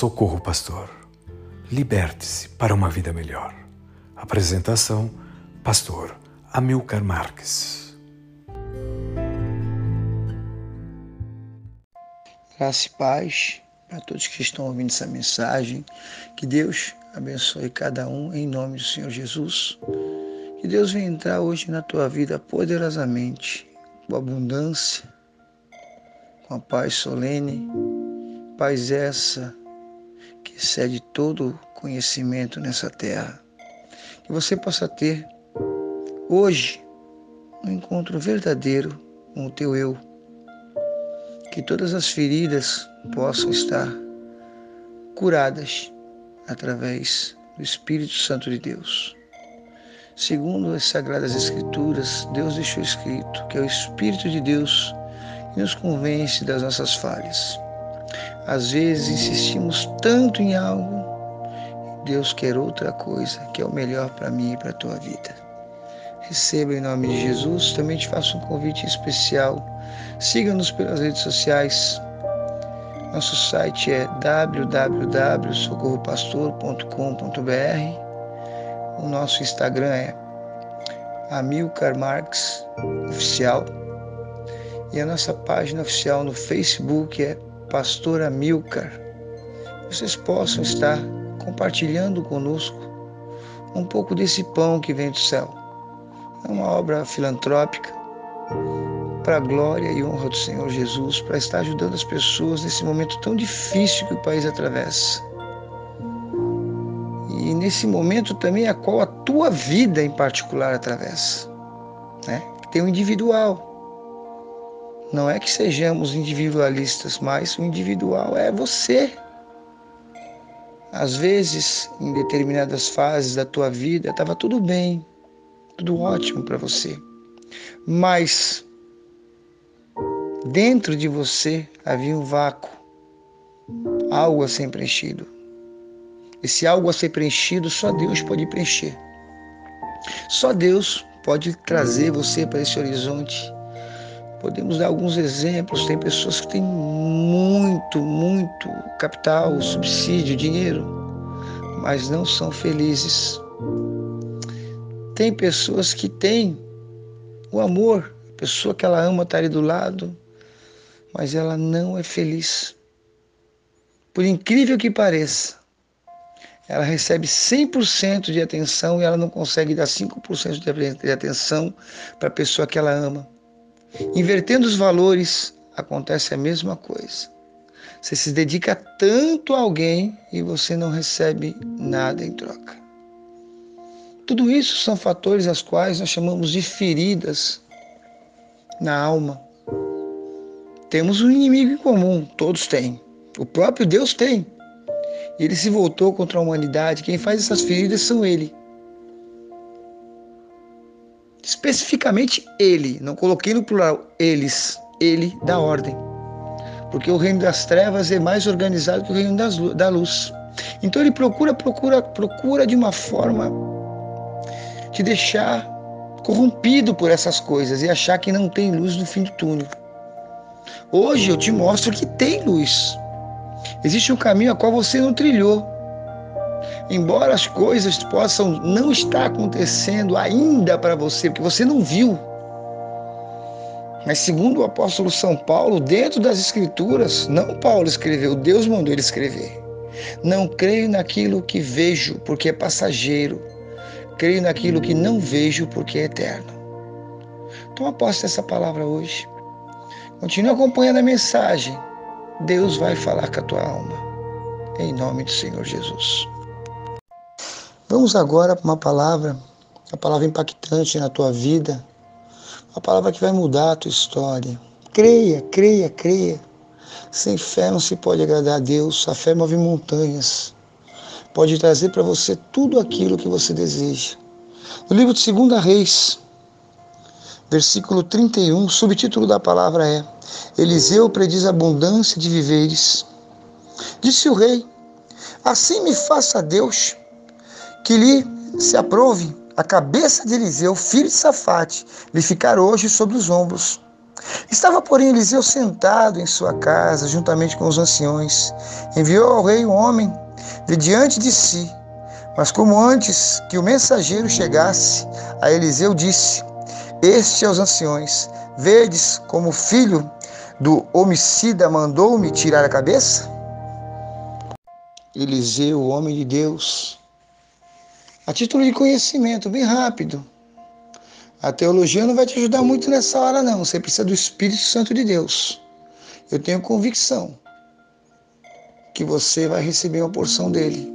Socorro Pastor. Liberte-se para uma vida melhor. Apresentação: Pastor Amilcar Marques. Graça e paz para todos que estão ouvindo essa mensagem. Que Deus abençoe cada um em nome do Senhor Jesus. Que Deus venha entrar hoje na tua vida poderosamente, com abundância, com a paz solene, paz essa que excede todo conhecimento nessa terra. Que você possa ter hoje um encontro verdadeiro com o teu eu. Que todas as feridas possam estar curadas através do Espírito Santo de Deus. Segundo as Sagradas Escrituras, Deus deixou escrito que é o Espírito de Deus que nos convence das nossas falhas. Às vezes insistimos tanto em algo, Deus quer outra coisa, que é o melhor para mim e para a tua vida. Receba em nome de Jesus. Também te faço um convite especial. Siga-nos pelas redes sociais. Nosso site é www.socorropastor.com.br. O nosso Instagram é Amilcar Oficial. E a nossa página oficial no Facebook é Pastor Amilcar, vocês possam estar compartilhando conosco um pouco desse pão que vem do céu. É uma obra filantrópica para a glória e honra do Senhor Jesus, para estar ajudando as pessoas nesse momento tão difícil que o país atravessa. E nesse momento também a qual a tua vida em particular atravessa. Né? Tem o individual, não é que sejamos individualistas, mas o individual é você. Às vezes, em determinadas fases da tua vida, estava tudo bem, tudo ótimo para você. Mas dentro de você havia um vácuo, algo a ser preenchido. Esse algo a ser preenchido só Deus pode preencher. Só Deus pode trazer você para esse horizonte Podemos dar alguns exemplos. Tem pessoas que têm muito, muito capital, subsídio, dinheiro, mas não são felizes. Tem pessoas que têm o amor, a pessoa que ela ama está ali do lado, mas ela não é feliz. Por incrível que pareça, ela recebe 100% de atenção e ela não consegue dar 5% de atenção para a pessoa que ela ama. Invertendo os valores, acontece a mesma coisa. Você se dedica tanto a alguém e você não recebe nada em troca. Tudo isso são fatores as quais nós chamamos de feridas na alma. Temos um inimigo em comum, todos têm. O próprio Deus tem. Ele se voltou contra a humanidade. Quem faz essas feridas são ele especificamente ele, não coloquei no plural eles, ele da ordem. Porque o reino das trevas é mais organizado que o reino das, da luz. Então ele procura, procura, procura de uma forma te deixar corrompido por essas coisas e achar que não tem luz no fim do túnel. Hoje eu te mostro que tem luz. Existe um caminho a qual você não trilhou. Embora as coisas possam não estar acontecendo ainda para você, porque você não viu. Mas segundo o apóstolo São Paulo, dentro das escrituras, não Paulo escreveu, Deus mandou ele escrever. Não creio naquilo que vejo, porque é passageiro. Creio naquilo que não vejo, porque é eterno. Toma posse dessa palavra hoje. Continue acompanhando a mensagem. Deus vai falar com a tua alma. Em nome do Senhor Jesus. Vamos agora para uma palavra, uma palavra impactante na tua vida, uma palavra que vai mudar a tua história. Creia, creia, creia. Sem fé não se pode agradar a Deus. A fé move montanhas. Pode trazer para você tudo aquilo que você deseja. No livro de 2 Reis, versículo 31, o subtítulo da palavra é Eliseu prediz abundância de viveres. Disse o rei: Assim me faça Deus que lhe se aprove a cabeça de Eliseu, filho de Safate, lhe ficar hoje sobre os ombros. Estava, porém, Eliseu sentado em sua casa, juntamente com os anciões. Enviou ao rei um homem de diante de si. Mas como antes que o mensageiro chegasse, a Eliseu disse: Este aos anciões: Vedes como o filho do homicida mandou-me tirar a cabeça? Eliseu, homem de Deus, a título de conhecimento, bem rápido, a teologia não vai te ajudar muito nessa hora, não. Você precisa do Espírito Santo de Deus. Eu tenho convicção que você vai receber uma porção dele.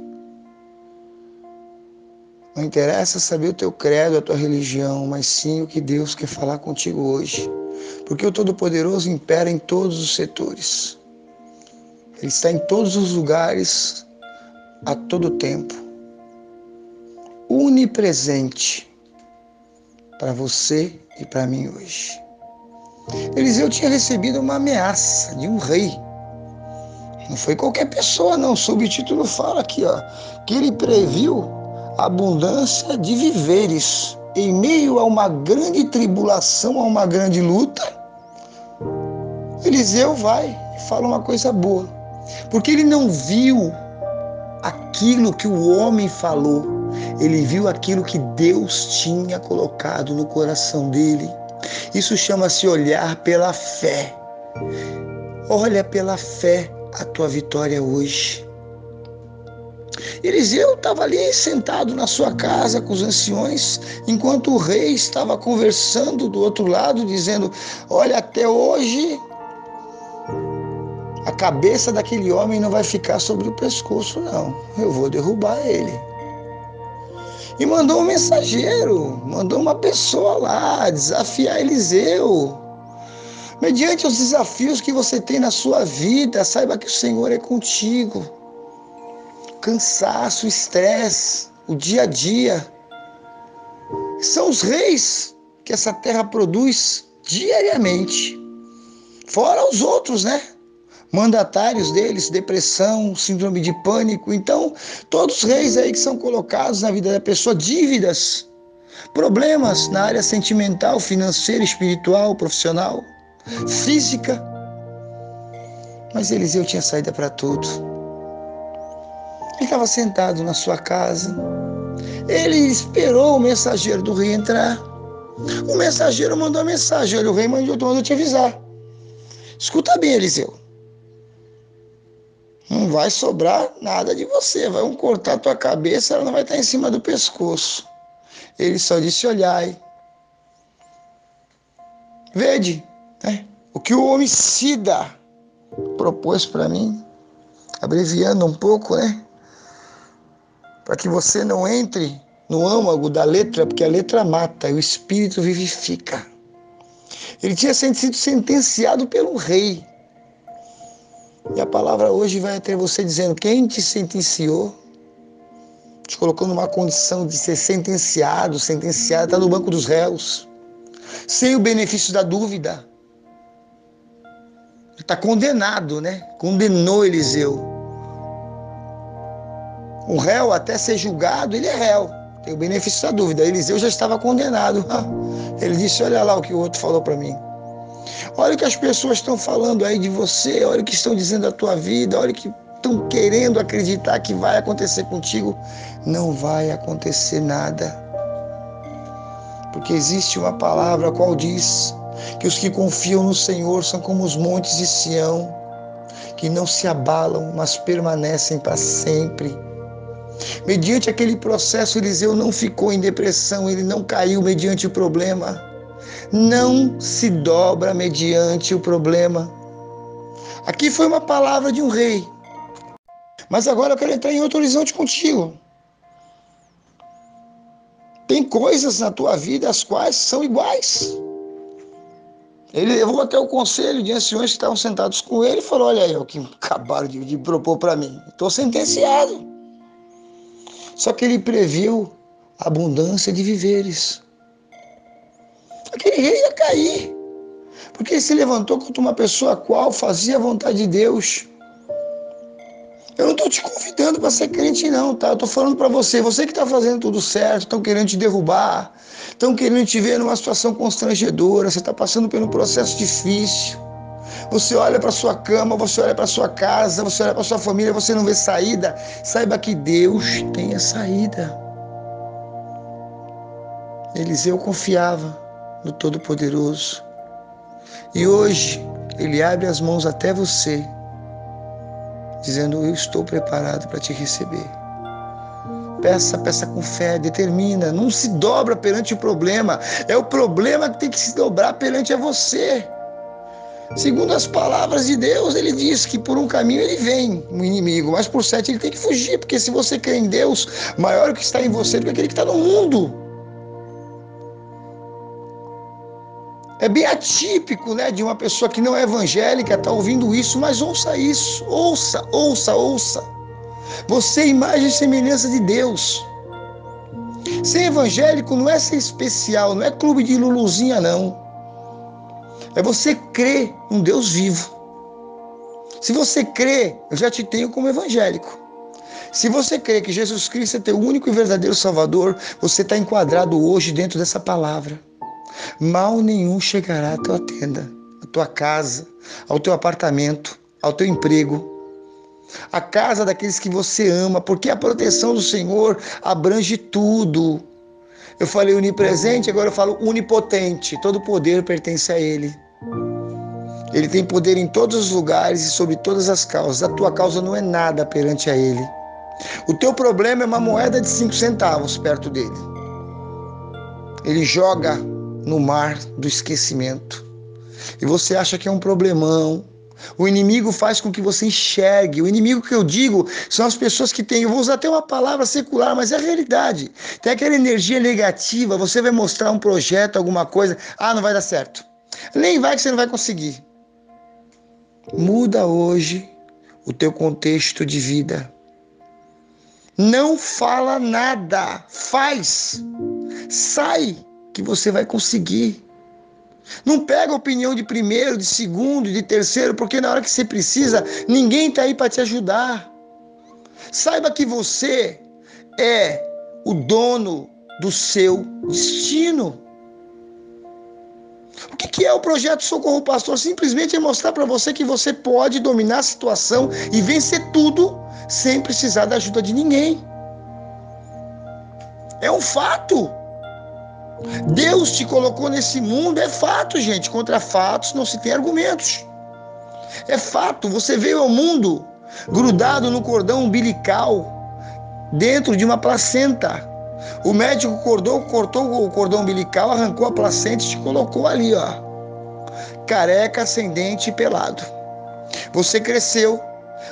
Não interessa saber o teu credo, a tua religião, mas sim o que Deus quer falar contigo hoje. Porque o Todo-Poderoso impera em todos os setores. Ele está em todos os lugares, a todo tempo. Unipresente para você e para mim hoje. Eliseu tinha recebido uma ameaça de um rei. Não foi qualquer pessoa, não. O subtítulo fala aqui, ó, que ele previu abundância de viveres em meio a uma grande tribulação, a uma grande luta. Eliseu vai e fala uma coisa boa, porque ele não viu aquilo que o homem falou, ele viu aquilo que Deus tinha colocado no coração dele. Isso chama-se olhar pela fé. Olha pela fé a tua vitória hoje. Eliseu estava ali sentado na sua casa com os anciões, enquanto o rei estava conversando do outro lado, dizendo: Olha, até hoje a cabeça daquele homem não vai ficar sobre o pescoço, não. Eu vou derrubar ele e mandou um mensageiro, mandou uma pessoa lá desafiar Eliseu. Mediante os desafios que você tem na sua vida, saiba que o Senhor é contigo. Cansaço, estresse, o dia a dia. São os reis que essa terra produz diariamente. Fora os outros, né? Mandatários deles, depressão, síndrome de pânico. Então, todos os reis aí que são colocados na vida da pessoa, dívidas, problemas na área sentimental, financeira, espiritual, profissional, física. Mas Eliseu tinha saída para tudo. Ele estava sentado na sua casa. Ele esperou o mensageiro do rei entrar. O mensageiro mandou a mensagem. Olha, o rei mandou, te avisar. Escuta bem, Eliseu não vai sobrar nada de você. Vão cortar tua cabeça, ela não vai estar em cima do pescoço. Ele só disse: olhai. Vede, né? o que o homicida propôs para mim, abreviando um pouco, né? Para que você não entre no âmago da letra, porque a letra mata o espírito vivifica. Ele tinha sido sentenciado pelo rei e a palavra hoje vai até você dizendo: quem te sentenciou, te colocou numa condição de ser sentenciado, sentenciado, está no banco dos réus, sem o benefício da dúvida. Está condenado, né? Condenou Eliseu. O réu, até ser julgado, ele é réu. Tem o benefício da dúvida. Eliseu já estava condenado. Ele disse: Olha lá o que o outro falou para mim. Olha o que as pessoas estão falando aí de você, olha o que estão dizendo da tua vida, olha o que estão querendo acreditar que vai acontecer contigo. Não vai acontecer nada. Porque existe uma palavra qual diz que os que confiam no Senhor são como os montes de Sião, que não se abalam, mas permanecem para sempre. Mediante aquele processo, Eliseu não ficou em depressão, ele não caiu mediante o problema não se dobra mediante o problema. Aqui foi uma palavra de um rei. Mas agora eu quero entrar em outro horizonte contigo. Tem coisas na tua vida as quais são iguais. Ele levou até o conselho de anciões que estavam sentados com ele e falou: Olha aí, o que acabaram de, de propor para mim. Estou sentenciado. Só que ele previu abundância de viveres aquele rei ia cair. Porque ele se levantou contra uma pessoa a qual fazia a vontade de Deus. Eu não estou te convidando para ser crente, não, tá? Eu estou falando para você, você que está fazendo tudo certo, estão querendo te derrubar, estão querendo te ver numa situação constrangedora, você está passando por um processo difícil. Você olha para sua cama, você olha para sua casa, você olha para sua família, você não vê saída. Saiba que Deus tem a saída. Eliseu confiava no Todo-Poderoso. E hoje ele abre as mãos até você, dizendo: Eu estou preparado para te receber. Peça, peça com fé, determina, não se dobra perante o problema. É o problema que tem que se dobrar perante a você. Segundo as palavras de Deus, ele diz que por um caminho ele vem, o inimigo, mas por sete ele tem que fugir, porque se você crê em Deus, maior é o que está em você do que aquele que está no mundo. É bem atípico, né, de uma pessoa que não é evangélica tá ouvindo isso, mas ouça isso, ouça, ouça, ouça. Você é imagem e semelhança de Deus. Ser evangélico não é ser especial, não é clube de luluzinha não. É você crer num Deus vivo. Se você crê, eu já te tenho como evangélico. Se você crê que Jesus Cristo é teu único e verdadeiro Salvador, você está enquadrado hoje dentro dessa palavra. Mal nenhum chegará à tua tenda, à tua casa, ao teu apartamento, ao teu emprego, à casa daqueles que você ama, porque a proteção do Senhor abrange tudo. Eu falei onipresente, agora eu falo onipotente. Todo poder pertence a Ele. Ele tem poder em todos os lugares e sobre todas as causas. A tua causa não é nada perante a Ele. O teu problema é uma moeda de cinco centavos perto dele. Ele joga no mar do esquecimento. E você acha que é um problemão. O inimigo faz com que você enxergue. O inimigo que eu digo são as pessoas que têm, eu vou usar até uma palavra secular, mas é a realidade. Tem aquela energia negativa, você vai mostrar um projeto, alguma coisa, ah, não vai dar certo. Nem vai que você não vai conseguir. Muda hoje o teu contexto de vida. Não fala nada, faz. Sai que você vai conseguir. Não pega a opinião de primeiro, de segundo, de terceiro, porque na hora que você precisa, ninguém está aí para te ajudar. Saiba que você é o dono do seu destino. O que é o projeto Socorro Pastor? Simplesmente é mostrar para você que você pode dominar a situação e vencer tudo sem precisar da ajuda de ninguém. É um fato. Deus te colocou nesse mundo, é fato, gente. Contra fatos não se tem argumentos. É fato, você veio ao mundo grudado no cordão umbilical, dentro de uma placenta. O médico cortou, cortou o cordão umbilical, arrancou a placenta e te colocou ali, ó. Careca, ascendente e pelado. Você cresceu,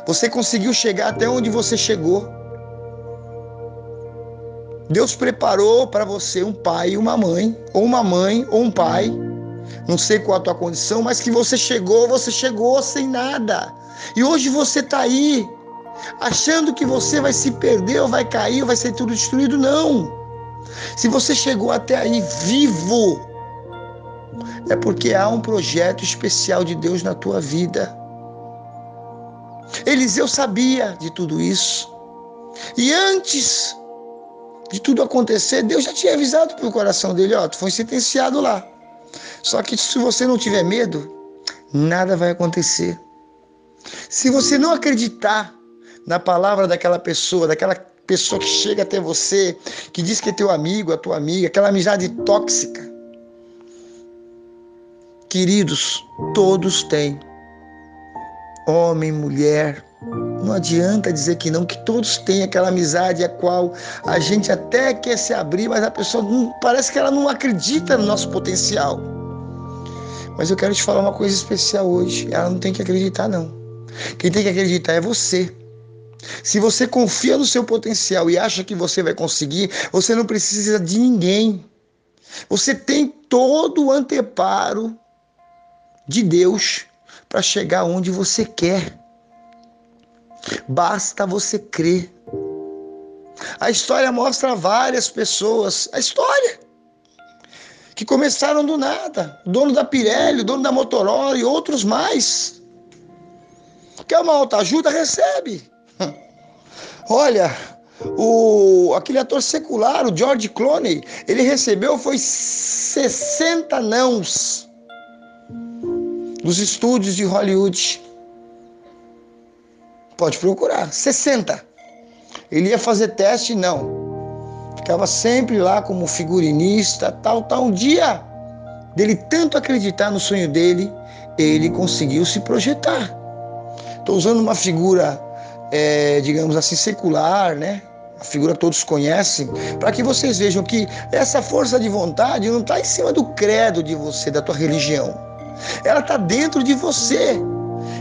você conseguiu chegar até onde você chegou Deus preparou para você um pai e uma mãe, ou uma mãe ou um pai, não sei qual a tua condição, mas que você chegou, você chegou sem nada. E hoje você está aí, achando que você vai se perder, ou vai cair, ou vai ser tudo destruído. Não. Se você chegou até aí vivo, é porque há um projeto especial de Deus na tua vida. Eliseu sabia de tudo isso. E antes de tudo acontecer, Deus já tinha avisado para o coração dele, ó, tu foi sentenciado lá. Só que se você não tiver medo, nada vai acontecer. Se você não acreditar na palavra daquela pessoa, daquela pessoa que chega até você, que diz que é teu amigo, a tua amiga, aquela amizade tóxica. Queridos, todos têm. Homem, mulher, não adianta dizer que não, que todos têm aquela amizade a qual a gente até quer se abrir, mas a pessoa não, parece que ela não acredita no nosso potencial. Mas eu quero te falar uma coisa especial hoje. Ela não tem que acreditar, não. Quem tem que acreditar é você. Se você confia no seu potencial e acha que você vai conseguir, você não precisa de ninguém. Você tem todo o anteparo de Deus para chegar onde você quer. Basta você crer. A história mostra várias pessoas, a história, que começaram do nada. O dono da Pirelli, o dono da Motorola e outros mais. Quer uma alta ajuda? Recebe. Olha, o, aquele ator secular, o George Clooney, ele recebeu foi 60 nãos dos estúdios de Hollywood. Pode procurar, 60. Ele ia fazer teste, não. Ficava sempre lá como figurinista, tal, tal. Um dia, dele tanto acreditar no sonho dele, ele conseguiu se projetar. Estou usando uma figura, é, digamos assim, secular, né? A figura todos conhecem, para que vocês vejam que essa força de vontade não está em cima do credo de você, da tua religião. Ela está dentro de você.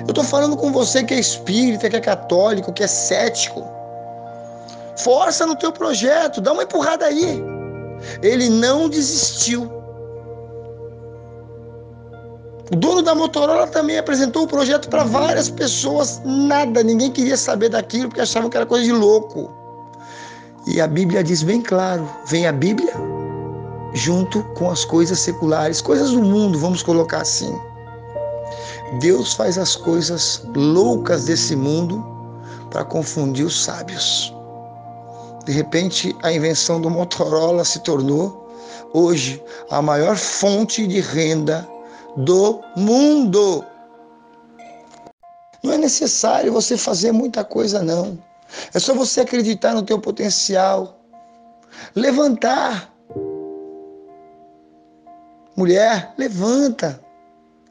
Eu estou falando com você que é espírita, que é católico, que é cético. Força no teu projeto, dá uma empurrada aí. Ele não desistiu. O dono da Motorola também apresentou o projeto para várias pessoas, nada, ninguém queria saber daquilo porque achavam que era coisa de louco. E a Bíblia diz bem claro: vem a Bíblia junto com as coisas seculares, coisas do mundo, vamos colocar assim. Deus faz as coisas loucas desse mundo para confundir os sábios. De repente, a invenção do Motorola se tornou hoje a maior fonte de renda do mundo. Não é necessário você fazer muita coisa não. É só você acreditar no teu potencial. Levantar. Mulher, levanta.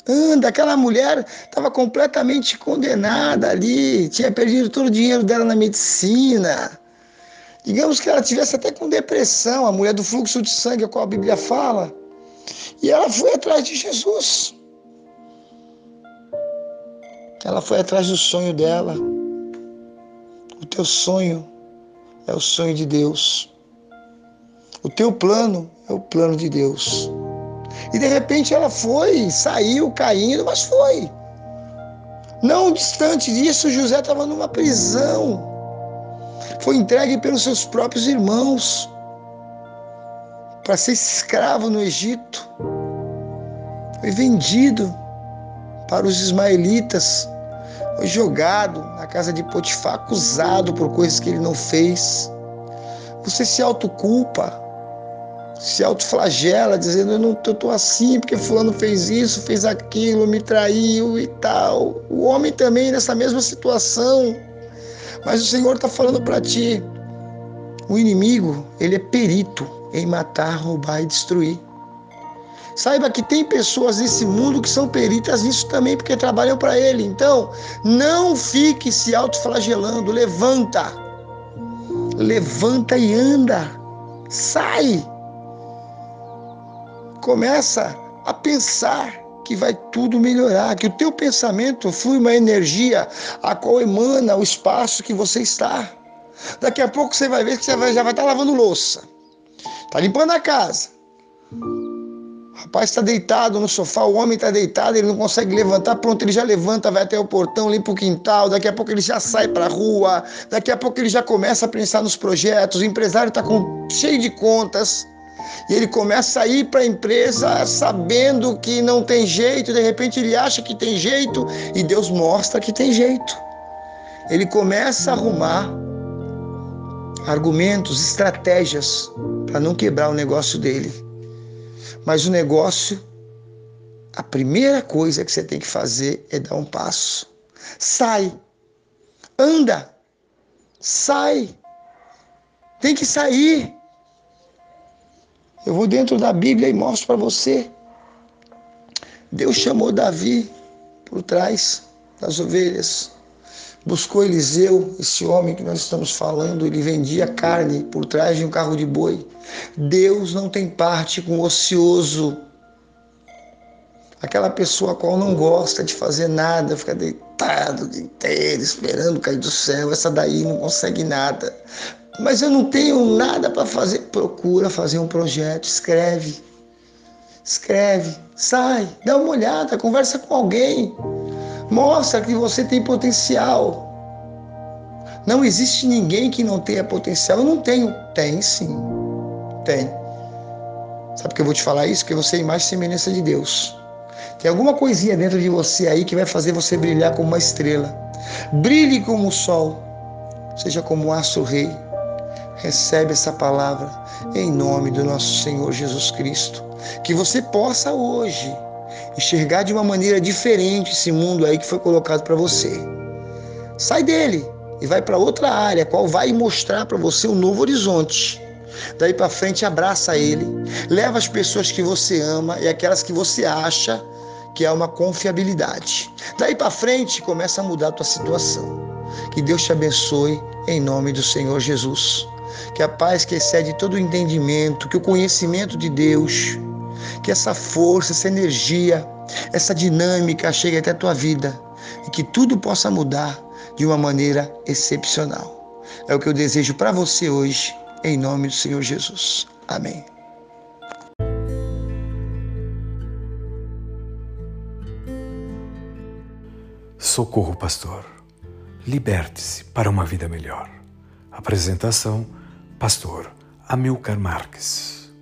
Anda, aquela mulher estava completamente condenada ali, tinha perdido todo o dinheiro dela na medicina. Digamos que ela tivesse até com depressão, a mulher do fluxo de sangue, a qual a Bíblia fala. E ela foi atrás de Jesus. Ela foi atrás do sonho dela. O teu sonho é o sonho de Deus. O teu plano é o plano de Deus. E de repente ela foi, saiu caindo, mas foi. Não distante disso, José estava numa prisão. Foi entregue pelos seus próprios irmãos para ser escravo no Egito. Foi vendido para os ismaelitas. Foi jogado na casa de Potifar, acusado por coisas que ele não fez. Você se autoculpa, se autoflagela, dizendo: Eu não estou assim porque Fulano fez isso, fez aquilo, me traiu e tal. O homem também nessa mesma situação. Mas o Senhor está falando para ti: o inimigo, ele é perito em matar, roubar e destruir. Saiba que tem pessoas nesse mundo que são peritas nisso também, porque trabalham para ele. Então, não fique se autoflagelando. Levanta. Levanta e anda. Sai. Começa a pensar que vai tudo melhorar, que o teu pensamento flui uma energia a qual emana o espaço que você está. Daqui a pouco você vai ver que você vai, já vai estar lavando louça. Está limpando a casa. O rapaz está deitado no sofá, o homem está deitado, ele não consegue levantar, pronto, ele já levanta, vai até o portão, limpa o quintal, daqui a pouco ele já sai para a rua, daqui a pouco ele já começa a pensar nos projetos, o empresário está cheio de contas, e ele começa a ir para a empresa sabendo que não tem jeito, de repente ele acha que tem jeito, e Deus mostra que tem jeito. Ele começa a arrumar argumentos, estratégias para não quebrar o negócio dele. Mas o negócio, a primeira coisa que você tem que fazer é dar um passo. Sai. Anda. Sai. Tem que sair. Eu vou dentro da Bíblia e mostro para você. Deus chamou Davi por trás das ovelhas buscou Eliseu, esse homem que nós estamos falando, ele vendia carne por trás de um carro de boi. Deus não tem parte com o ocioso. Aquela pessoa a qual não gosta de fazer nada, fica deitado o dia inteiro, esperando cair do céu. Essa daí não consegue nada. Mas eu não tenho nada para fazer. Procura fazer um projeto, escreve. Escreve, sai, dá uma olhada, conversa com alguém. Mostra que você tem potencial. Não existe ninguém que não tenha potencial. Eu não tenho. Tem sim. Tem. Sabe que eu vou te falar isso? Porque você é imagem e semelhança de Deus. Tem alguma coisinha dentro de você aí que vai fazer você brilhar como uma estrela. Brilhe como o sol. seja como astro rei. Recebe essa palavra em nome do nosso Senhor Jesus Cristo. Que você possa hoje enxergar de uma maneira diferente esse mundo aí que foi colocado para você. Sai dele e vai para outra área, qual vai mostrar para você um novo horizonte. Daí para frente, abraça ele, leva as pessoas que você ama e aquelas que você acha que é uma confiabilidade. Daí para frente, começa a mudar a tua situação. Que Deus te abençoe em nome do Senhor Jesus. Que a paz que excede todo o entendimento, que o conhecimento de Deus, que essa força, essa energia, essa dinâmica chegue até a tua vida e que tudo possa mudar de uma maneira excepcional. É o que eu desejo para você hoje, em nome do Senhor Jesus. Amém. Socorro, pastor. Liberte-se para uma vida melhor. Apresentação: Pastor Amilcar Marques.